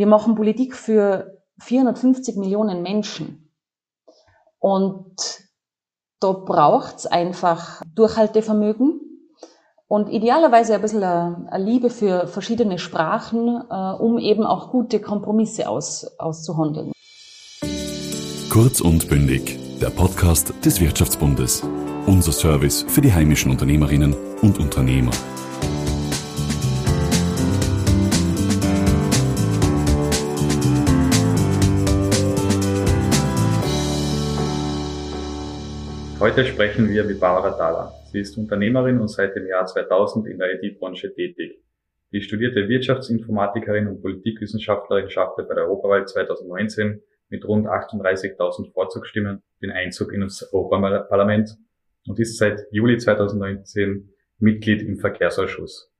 Wir machen Politik für 450 Millionen Menschen. Und da braucht's einfach Durchhaltevermögen und idealerweise ein bisschen eine Liebe für verschiedene Sprachen, äh, um eben auch gute Kompromisse aus, auszuhandeln. Kurz und bündig, der Podcast des Wirtschaftsbundes. Unser Service für die heimischen Unternehmerinnen und Unternehmer. Heute sprechen wir mit Barbara Thaler. Sie ist Unternehmerin und seit dem Jahr 2000 in der IT-Branche tätig. Die studierte Wirtschaftsinformatikerin und Politikwissenschaftlerin schaffte bei der Europawahl 2019 mit rund 38.000 Vorzugsstimmen den Einzug in das Europaparlament und ist seit Juli 2019 Mitglied im Verkehrsausschuss.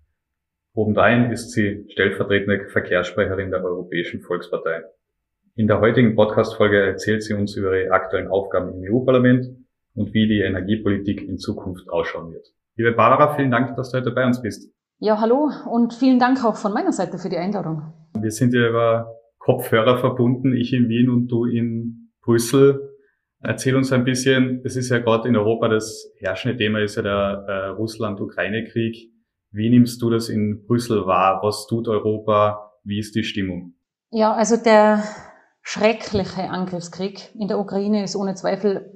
Obendrein ist sie stellvertretende Verkehrssprecherin der Europäischen Volkspartei. In der heutigen Podcast-Folge erzählt sie uns über ihre aktuellen Aufgaben im EU-Parlament und wie die Energiepolitik in Zukunft ausschauen wird. Liebe Barbara, vielen Dank, dass du heute bei uns bist. Ja, hallo und vielen Dank auch von meiner Seite für die Einladung. Wir sind ja über Kopfhörer verbunden, ich in Wien und du in Brüssel. Erzähl uns ein bisschen, es ist ja gerade in Europa das herrschende Thema, ist ja der äh, Russland-Ukraine-Krieg. Wie nimmst du das in Brüssel wahr? Was tut Europa? Wie ist die Stimmung? Ja, also der schreckliche Angriffskrieg in der Ukraine ist ohne Zweifel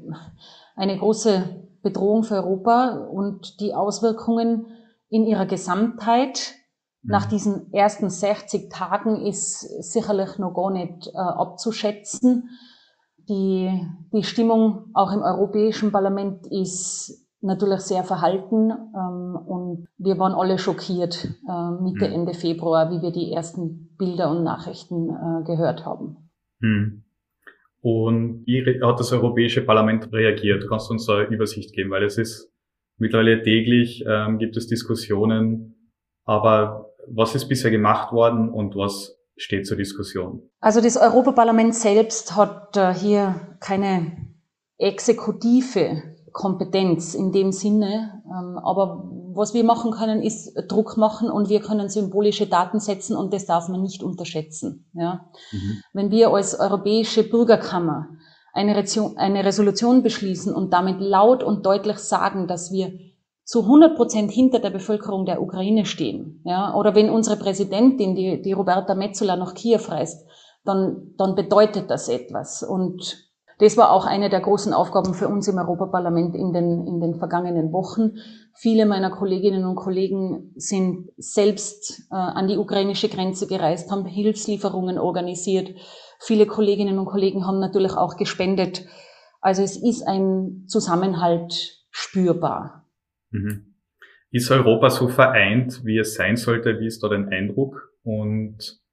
eine große Bedrohung für Europa und die Auswirkungen in ihrer Gesamtheit nach mhm. diesen ersten 60 Tagen ist sicherlich noch gar nicht äh, abzuschätzen. Die, die Stimmung auch im Europäischen Parlament ist natürlich sehr verhalten ähm, und wir waren alle schockiert äh, Mitte, mhm. Ende Februar, wie wir die ersten Bilder und Nachrichten äh, gehört haben. Hm. Und wie hat das Europäische Parlament reagiert? Kannst du uns da eine Übersicht geben? Weil es ist mittlerweile täglich, ähm, gibt es Diskussionen. Aber was ist bisher gemacht worden und was steht zur Diskussion? Also das Europaparlament selbst hat äh, hier keine exekutive Kompetenz in dem Sinne. Ähm, aber was wir machen können, ist Druck machen und wir können symbolische Daten setzen und das darf man nicht unterschätzen. Ja? Mhm. Wenn wir als Europäische Bürgerkammer eine, Resolution beschließen und damit laut und deutlich sagen, dass wir zu 100 Prozent hinter der Bevölkerung der Ukraine stehen, ja, oder wenn unsere Präsidentin, die, die Roberta Metzola, nach Kiew reist, dann, dann bedeutet das etwas. Und das war auch eine der großen Aufgaben für uns im Europaparlament in den, in den vergangenen Wochen. Viele meiner Kolleginnen und Kollegen sind selbst äh, an die ukrainische Grenze gereist, haben Hilfslieferungen organisiert. Viele Kolleginnen und Kollegen haben natürlich auch gespendet. Also es ist ein Zusammenhalt spürbar. Mhm. Ist Europa so vereint, wie es sein sollte? Wie ist da dein Eindruck? Und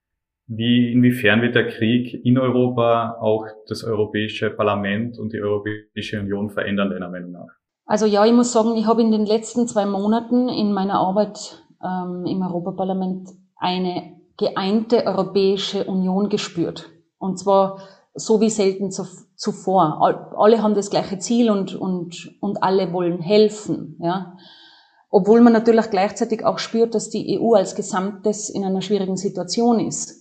wie, inwiefern wird der Krieg in Europa auch das Europäische Parlament und die Europäische Union verändern, deiner Meinung nach? Also ja, ich muss sagen, ich habe in den letzten zwei Monaten in meiner Arbeit ähm, im Europaparlament eine geeinte Europäische Union gespürt. Und zwar so wie selten zu, zuvor. Alle haben das gleiche Ziel und, und, und alle wollen helfen. Ja. Obwohl man natürlich gleichzeitig auch spürt, dass die EU als Gesamtes in einer schwierigen Situation ist.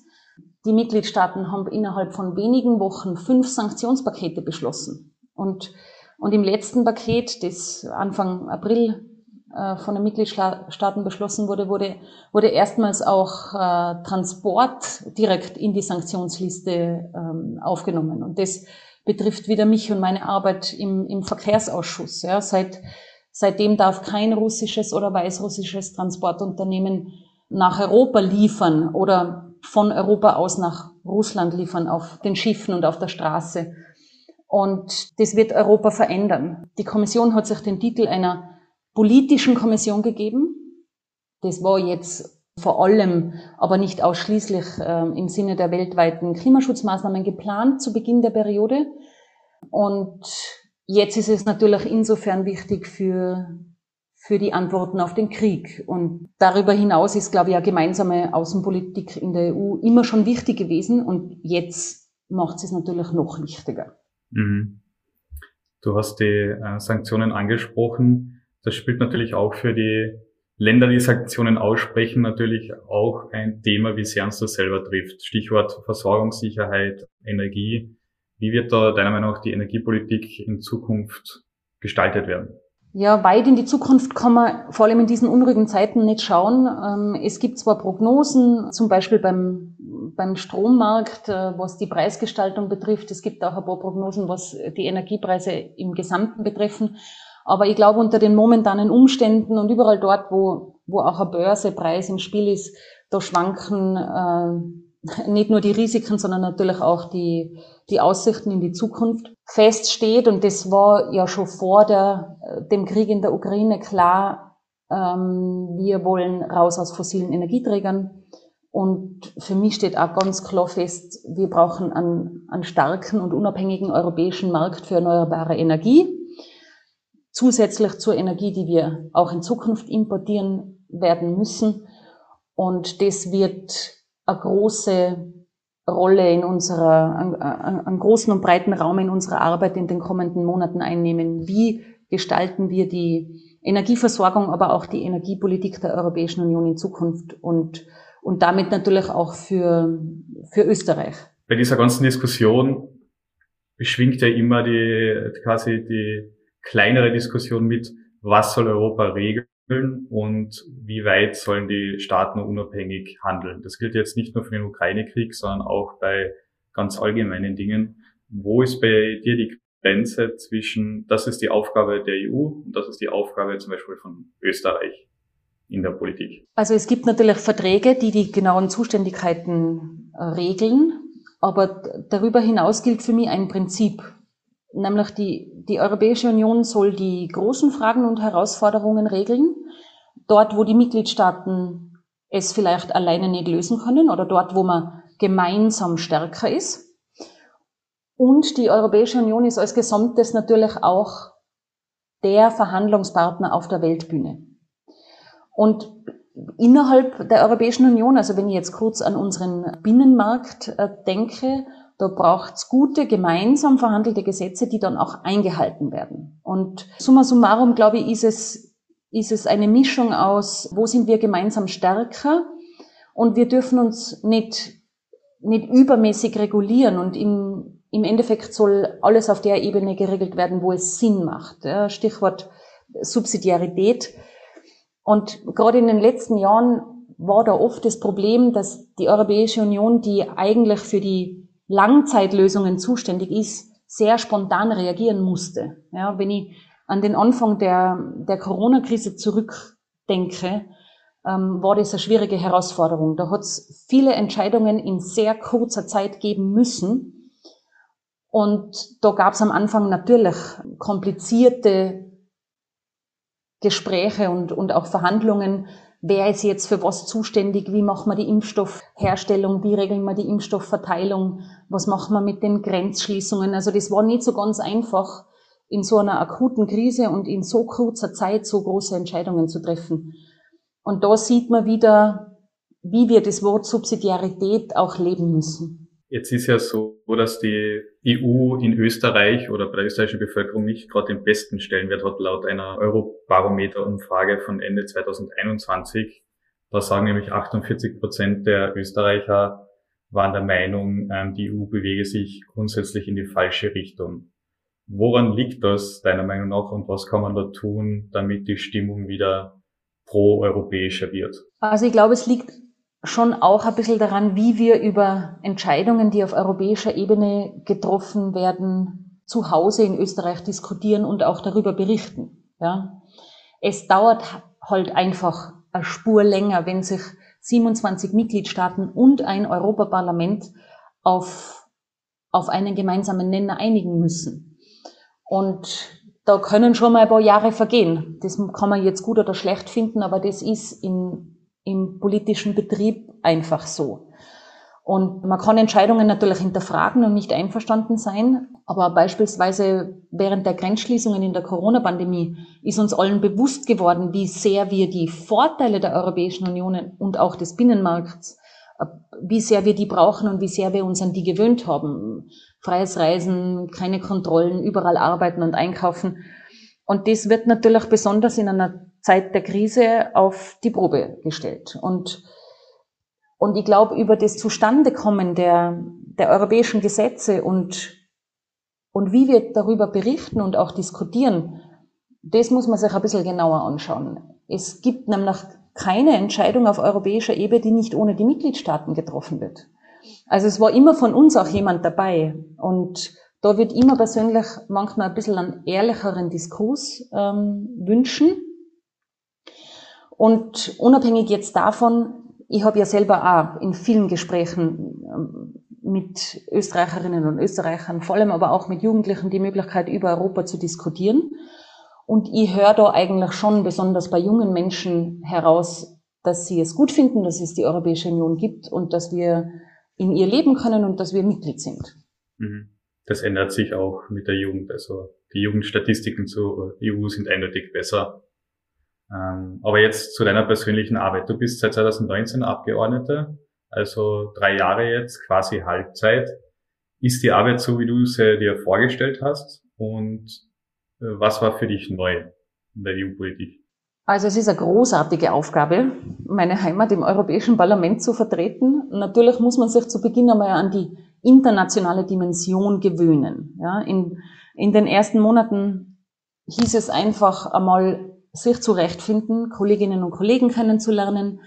Die Mitgliedstaaten haben innerhalb von wenigen Wochen fünf Sanktionspakete beschlossen. Und, und im letzten Paket, das Anfang April äh, von den Mitgliedstaaten beschlossen wurde, wurde, wurde erstmals auch äh, Transport direkt in die Sanktionsliste ähm, aufgenommen. Und das betrifft wieder mich und meine Arbeit im, im Verkehrsausschuss. Ja. Seit, seitdem darf kein russisches oder weißrussisches Transportunternehmen nach Europa liefern oder von Europa aus nach Russland liefern auf den Schiffen und auf der Straße. Und das wird Europa verändern. Die Kommission hat sich den Titel einer politischen Kommission gegeben. Das war jetzt vor allem, aber nicht ausschließlich äh, im Sinne der weltweiten Klimaschutzmaßnahmen geplant zu Beginn der Periode. Und jetzt ist es natürlich insofern wichtig für für die Antworten auf den Krieg. Und darüber hinaus ist, glaube ich, eine gemeinsame Außenpolitik in der EU immer schon wichtig gewesen und jetzt macht es natürlich noch wichtiger. Mhm. Du hast die äh, Sanktionen angesprochen. Das spielt natürlich auch für die Länder, die Sanktionen aussprechen, natürlich auch ein Thema, wie sehr uns das selber trifft. Stichwort Versorgungssicherheit, Energie. Wie wird da deiner Meinung nach die Energiepolitik in Zukunft gestaltet werden? Ja, weit in die Zukunft kann man vor allem in diesen unruhigen Zeiten nicht schauen. Ähm, es gibt zwar Prognosen, zum Beispiel beim, beim Strommarkt, äh, was die Preisgestaltung betrifft. Es gibt auch ein paar Prognosen, was die Energiepreise im Gesamten betreffen. Aber ich glaube, unter den momentanen Umständen und überall dort, wo, wo auch ein Börsepreis im Spiel ist, da schwanken äh, nicht nur die Risiken, sondern natürlich auch die, die Aussichten in die Zukunft feststeht. Und das war ja schon vor der, dem Krieg in der Ukraine klar. Ähm, wir wollen raus aus fossilen Energieträgern. Und für mich steht auch ganz klar fest, wir brauchen einen, einen starken und unabhängigen europäischen Markt für erneuerbare Energie. Zusätzlich zur Energie, die wir auch in Zukunft importieren werden müssen. Und das wird eine große Rolle in unserer, einen, großen und breiten Raum in unserer Arbeit in den kommenden Monaten einnehmen. Wie gestalten wir die Energieversorgung, aber auch die Energiepolitik der Europäischen Union in Zukunft und, und damit natürlich auch für, für Österreich? Bei dieser ganzen Diskussion schwingt ja immer die, quasi die kleinere Diskussion mit, was soll Europa regeln und wie weit sollen die Staaten unabhängig handeln. Das gilt jetzt nicht nur für den Ukraine-Krieg, sondern auch bei ganz allgemeinen Dingen. Wo ist bei dir die Grenze zwischen, das ist die Aufgabe der EU und das ist die Aufgabe zum Beispiel von Österreich in der Politik? Also es gibt natürlich Verträge, die die genauen Zuständigkeiten äh, regeln, aber darüber hinaus gilt für mich ein Prinzip, nämlich die, die Europäische Union soll die großen Fragen und Herausforderungen regeln, dort wo die Mitgliedstaaten es vielleicht alleine nicht lösen können oder dort wo man gemeinsam stärker ist. Und die Europäische Union ist als Gesamtes natürlich auch der Verhandlungspartner auf der Weltbühne. Und innerhalb der Europäischen Union, also wenn ich jetzt kurz an unseren Binnenmarkt äh, denke, da braucht's gute, gemeinsam verhandelte Gesetze, die dann auch eingehalten werden. Und summa summarum, glaube ich, ist es, ist es eine Mischung aus, wo sind wir gemeinsam stärker und wir dürfen uns nicht, nicht übermäßig regulieren und im, im Endeffekt soll alles auf der Ebene geregelt werden, wo es Sinn macht. Ja, Stichwort Subsidiarität. Und gerade in den letzten Jahren war da oft das Problem, dass die Europäische Union, die eigentlich für die Langzeitlösungen zuständig ist, sehr spontan reagieren musste. Ja, wenn ich an den Anfang der, der Corona-Krise zurückdenke, ähm, war das eine schwierige Herausforderung. Da hat es viele Entscheidungen in sehr kurzer Zeit geben müssen. Und da gab es am Anfang natürlich komplizierte Gespräche und, und auch Verhandlungen, wer ist jetzt für was zuständig, wie machen wir die Impfstoffherstellung, wie regeln wir die Impfstoffverteilung, was machen wir mit den Grenzschließungen. Also das war nicht so ganz einfach, in so einer akuten Krise und in so kurzer Zeit so große Entscheidungen zu treffen. Und da sieht man wieder, wie wir das Wort Subsidiarität auch leben müssen. Jetzt ist ja so, dass die EU in Österreich oder bei der österreichischen Bevölkerung nicht gerade den besten Stellenwert hat, laut einer Eurobarometer-Umfrage von Ende 2021. Da sagen nämlich 48 Prozent der Österreicher waren der Meinung, ähm, die EU bewege sich grundsätzlich in die falsche Richtung. Woran liegt das deiner Meinung nach und was kann man da tun, damit die Stimmung wieder pro-europäischer wird? Also ich glaube, es liegt schon auch ein bisschen daran, wie wir über Entscheidungen, die auf europäischer Ebene getroffen werden, zu Hause in Österreich diskutieren und auch darüber berichten. Ja. Es dauert halt einfach eine Spur länger, wenn sich 27 Mitgliedstaaten und ein Europaparlament auf, auf einen gemeinsamen Nenner einigen müssen. Und da können schon mal ein paar Jahre vergehen. Das kann man jetzt gut oder schlecht finden, aber das ist in im politischen Betrieb einfach so. Und man kann Entscheidungen natürlich hinterfragen und nicht einverstanden sein. Aber beispielsweise während der Grenzschließungen in der Corona-Pandemie ist uns allen bewusst geworden, wie sehr wir die Vorteile der Europäischen Union und auch des Binnenmarkts, äh, wie sehr wir die brauchen und wie sehr wir uns an die gewöhnt haben. Freies Reisen, keine Kontrollen, überall arbeiten und einkaufen. Und das wird natürlich besonders in einer Zeit der Krise auf die Probe gestellt. Und, und ich glaube, über das Zustandekommen der, der europäischen Gesetze und, und wie wir darüber berichten und auch diskutieren, das muss man sich ein bisschen genauer anschauen. Es gibt nämlich keine Entscheidung auf europäischer Ebene, die nicht ohne die Mitgliedstaaten getroffen wird. Also es war immer von uns auch jemand dabei. Und da wird immer persönlich manchmal ein bisschen einen ehrlicheren Diskurs ähm, wünschen. Und unabhängig jetzt davon, ich habe ja selber auch in vielen Gesprächen ähm, mit Österreicherinnen und Österreichern, vor allem aber auch mit Jugendlichen, die Möglichkeit, über Europa zu diskutieren. Und ich höre da eigentlich schon besonders bei jungen Menschen heraus, dass sie es gut finden, dass es die Europäische Union gibt und dass wir in ihr leben können und dass wir Mitglied sind. Mhm. Das ändert sich auch mit der Jugend. Also die Jugendstatistiken zur EU sind eindeutig besser. Ähm, aber jetzt zu deiner persönlichen Arbeit. Du bist seit 2019 Abgeordnete, also drei Jahre jetzt, quasi Halbzeit. Ist die Arbeit so, wie du sie dir vorgestellt hast? Und was war für dich neu in der EU-Politik? Also es ist eine großartige Aufgabe, meine Heimat im Europäischen Parlament zu vertreten. Natürlich muss man sich zu Beginn einmal an die internationale Dimension gewöhnen. Ja, in, in den ersten Monaten hieß es einfach einmal, sich zurechtfinden, Kolleginnen und Kollegen kennenzulernen,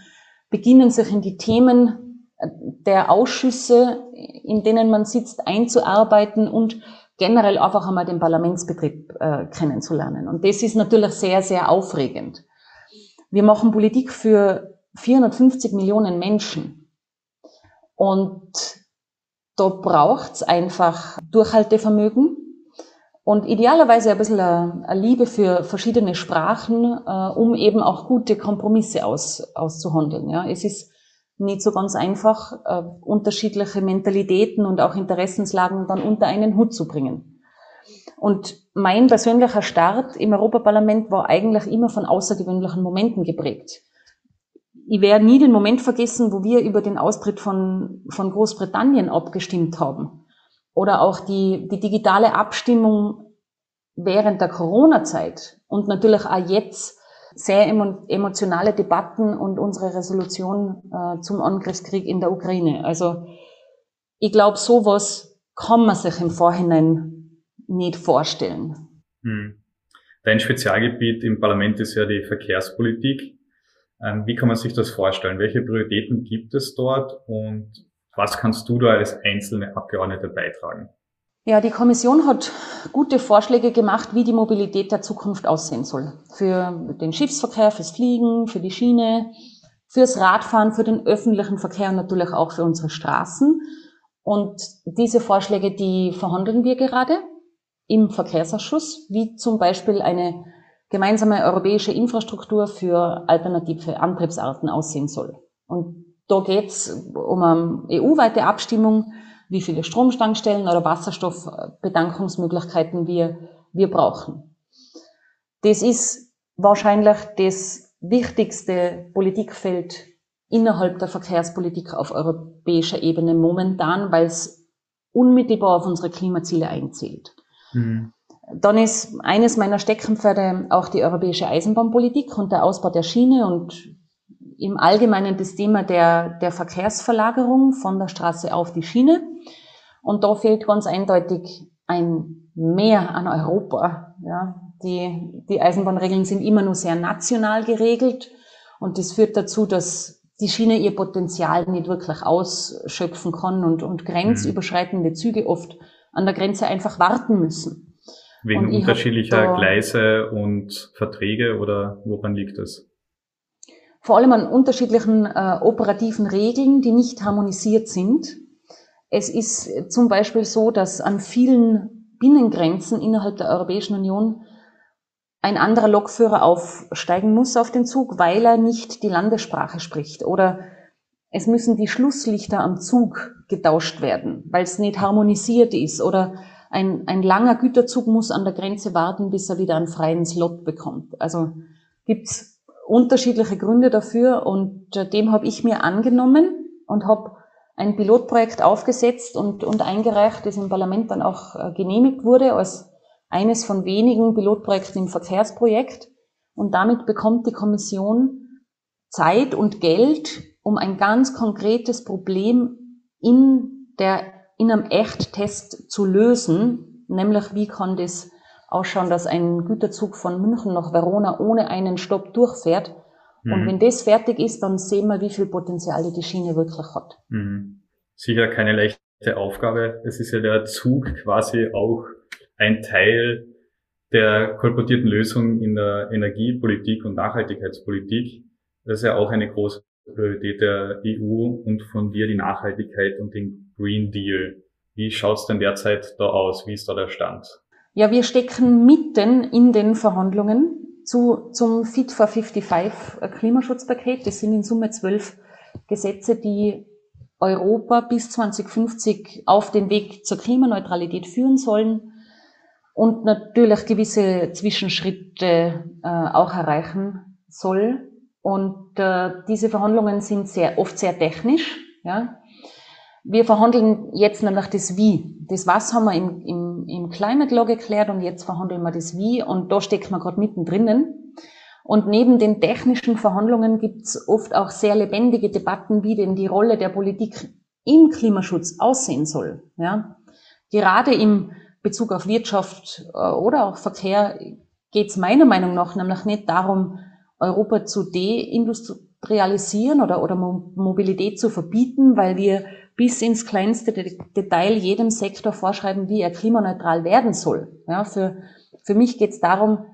beginnen sich in die Themen der Ausschüsse, in denen man sitzt, einzuarbeiten und generell einfach einmal den Parlamentsbetrieb äh, kennenzulernen. Und das ist natürlich sehr, sehr aufregend. Wir machen Politik für 450 Millionen Menschen. Und da braucht's einfach Durchhaltevermögen und idealerweise ein bisschen eine Liebe für verschiedene Sprachen, äh, um eben auch gute Kompromisse aus, auszuhandeln. Ja, es ist nicht so ganz einfach, äh, unterschiedliche Mentalitäten und auch Interessenslagen dann unter einen Hut zu bringen. Und mein persönlicher Start im Europaparlament war eigentlich immer von außergewöhnlichen Momenten geprägt. Ich werde nie den Moment vergessen, wo wir über den Austritt von, von Großbritannien abgestimmt haben. Oder auch die, die digitale Abstimmung während der Corona-Zeit und natürlich auch jetzt sehr emotionale Debatten und unsere Resolution äh, zum Angriffskrieg in der Ukraine. Also ich glaube, sowas kann man sich im Vorhinein nicht vorstellen. Hm. Dein Spezialgebiet im Parlament ist ja die Verkehrspolitik. Ähm, wie kann man sich das vorstellen? Welche Prioritäten gibt es dort und was kannst du da als einzelne Abgeordnete beitragen? Ja, die Kommission hat gute Vorschläge gemacht, wie die Mobilität der Zukunft aussehen soll. Für den Schiffsverkehr, fürs Fliegen, für die Schiene, fürs Radfahren, für den öffentlichen Verkehr und natürlich auch für unsere Straßen. Und diese Vorschläge, die verhandeln wir gerade im Verkehrsausschuss, wie zum Beispiel eine gemeinsame europäische Infrastruktur für alternative Antriebsarten aussehen soll. Und da geht es um eine EU-weite Abstimmung wie viele Stromstankstellen oder Wasserstoffbedankungsmöglichkeiten wir, wir brauchen. Das ist wahrscheinlich das wichtigste Politikfeld innerhalb der Verkehrspolitik auf europäischer Ebene momentan, weil es unmittelbar auf unsere Klimaziele einzählt. Mhm. Dann ist eines meiner Steckenpferde auch die europäische Eisenbahnpolitik und der Ausbau der Schiene und im Allgemeinen das Thema der, der Verkehrsverlagerung von der Straße auf die Schiene. Und da fehlt ganz eindeutig ein Mehr an Europa. Ja, die, die Eisenbahnregeln sind immer nur sehr national geregelt und das führt dazu, dass die Schiene ihr Potenzial nicht wirklich ausschöpfen kann und, und grenzüberschreitende Züge oft an der Grenze einfach warten müssen. Wegen unterschiedlicher Gleise und Verträge oder woran liegt das? Vor allem an unterschiedlichen äh, operativen Regeln, die nicht harmonisiert sind. Es ist zum Beispiel so, dass an vielen Binnengrenzen innerhalb der Europäischen Union ein anderer Lokführer aufsteigen muss auf den Zug, weil er nicht die Landessprache spricht. Oder es müssen die Schlusslichter am Zug getauscht werden, weil es nicht harmonisiert ist. Oder ein, ein langer Güterzug muss an der Grenze warten, bis er wieder einen freien Slot bekommt. Also gibt's unterschiedliche Gründe dafür und äh, dem habe ich mir angenommen und habe ein Pilotprojekt aufgesetzt und, und eingereicht, das im Parlament dann auch äh, genehmigt wurde als eines von wenigen Pilotprojekten im Verkehrsprojekt. Und damit bekommt die Kommission Zeit und Geld, um ein ganz konkretes Problem in der, in einem Echttest zu lösen, nämlich wie kann das ausschauen, dass ein Güterzug von München nach Verona ohne einen Stopp durchfährt. Mhm. Und wenn das fertig ist, dann sehen wir, wie viel Potenzial die Schiene wirklich hat. Mhm. Sicher keine leichte Aufgabe. Es ist ja der Zug quasi auch ein Teil der kolportierten Lösung in der Energiepolitik und Nachhaltigkeitspolitik. Das ist ja auch eine große Priorität der EU und von dir die Nachhaltigkeit und den Green Deal. Wie schaut's denn derzeit da aus? Wie ist da der Stand? Ja, wir stecken mitten in den Verhandlungen zu, zum Fit for 55 Klimaschutzpaket. Das sind in Summe zwölf Gesetze, die Europa bis 2050 auf den Weg zur Klimaneutralität führen sollen und natürlich gewisse Zwischenschritte äh, auch erreichen soll. Und äh, diese Verhandlungen sind sehr oft sehr technisch. Ja. Wir verhandeln jetzt nämlich das Wie. Das Was haben wir im, im, im Climate Law geklärt und jetzt verhandeln wir das Wie und da steckt man gerade mittendrin. Und neben den technischen Verhandlungen gibt's oft auch sehr lebendige Debatten, wie denn die Rolle der Politik im Klimaschutz aussehen soll. Ja. Gerade im Bezug auf Wirtschaft äh, oder auch Verkehr geht's meiner Meinung nach nämlich nicht darum, Europa zu deindustrialisieren oder, oder Mobilität zu verbieten, weil wir bis ins kleinste Detail jedem Sektor vorschreiben, wie er klimaneutral werden soll. Ja, für, für mich geht es darum,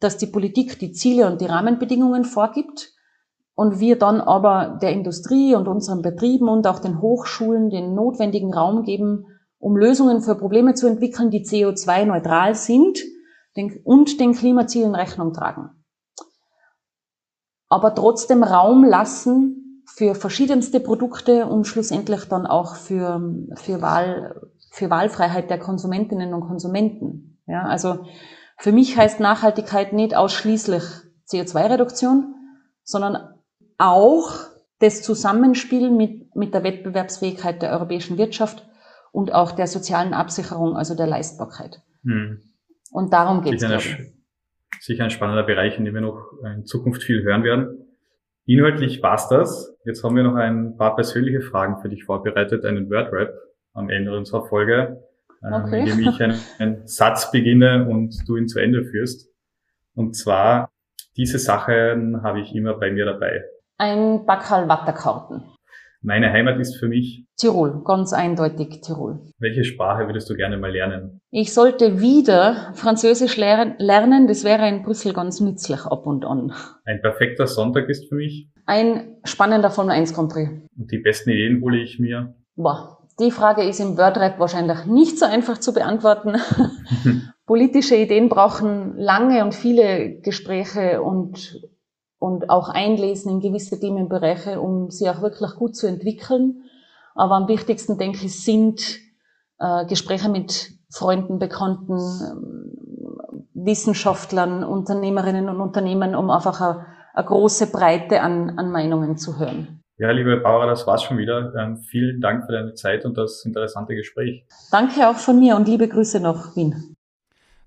dass die Politik die Ziele und die Rahmenbedingungen vorgibt und wir dann aber der Industrie und unseren Betrieben und auch den Hochschulen den notwendigen Raum geben, um Lösungen für Probleme zu entwickeln, die CO2-neutral sind und den Klimazielen Rechnung tragen. Aber trotzdem Raum lassen für verschiedenste Produkte und schlussendlich dann auch für, für, Wahl, für Wahlfreiheit der Konsumentinnen und Konsumenten. Ja, also für mich heißt Nachhaltigkeit nicht ausschließlich CO2-Reduktion, sondern auch das Zusammenspiel mit, mit der Wettbewerbsfähigkeit der europäischen Wirtschaft und auch der sozialen Absicherung, also der Leistbarkeit. Hm. Und darum geht es. Sicher ein spannender Bereich, in dem wir noch in Zukunft viel hören werden. Inhaltlich passt das. Jetzt haben wir noch ein paar persönliche Fragen für dich vorbereitet, einen Word-Rap am Ende unserer Folge, ähm, okay. indem ich einen, einen Satz beginne und du ihn zu Ende führst. Und zwar, diese Sachen habe ich immer bei mir dabei. Ein Backhal Watterkarten. Meine Heimat ist für mich Tirol, ganz eindeutig Tirol. Welche Sprache würdest du gerne mal lernen? Ich sollte wieder Französisch lernen, das wäre in Brüssel ganz nützlich ab und an. Ein perfekter Sonntag ist für mich ein spannender Formel 1 Country. Und die besten Ideen hole ich mir? Boah, die Frage ist im Wordrap wahrscheinlich nicht so einfach zu beantworten. Politische Ideen brauchen lange und viele Gespräche und und auch einlesen in gewisse Themenbereiche, um sie auch wirklich gut zu entwickeln. Aber am wichtigsten, denke ich, sind äh, Gespräche mit Freunden, Bekannten, äh, Wissenschaftlern, Unternehmerinnen und Unternehmen, um einfach eine, eine große Breite an, an Meinungen zu hören. Ja, liebe Barbara, das war's schon wieder. Ähm, vielen Dank für deine Zeit und das interessante Gespräch. Danke auch von mir und liebe Grüße nach Wien.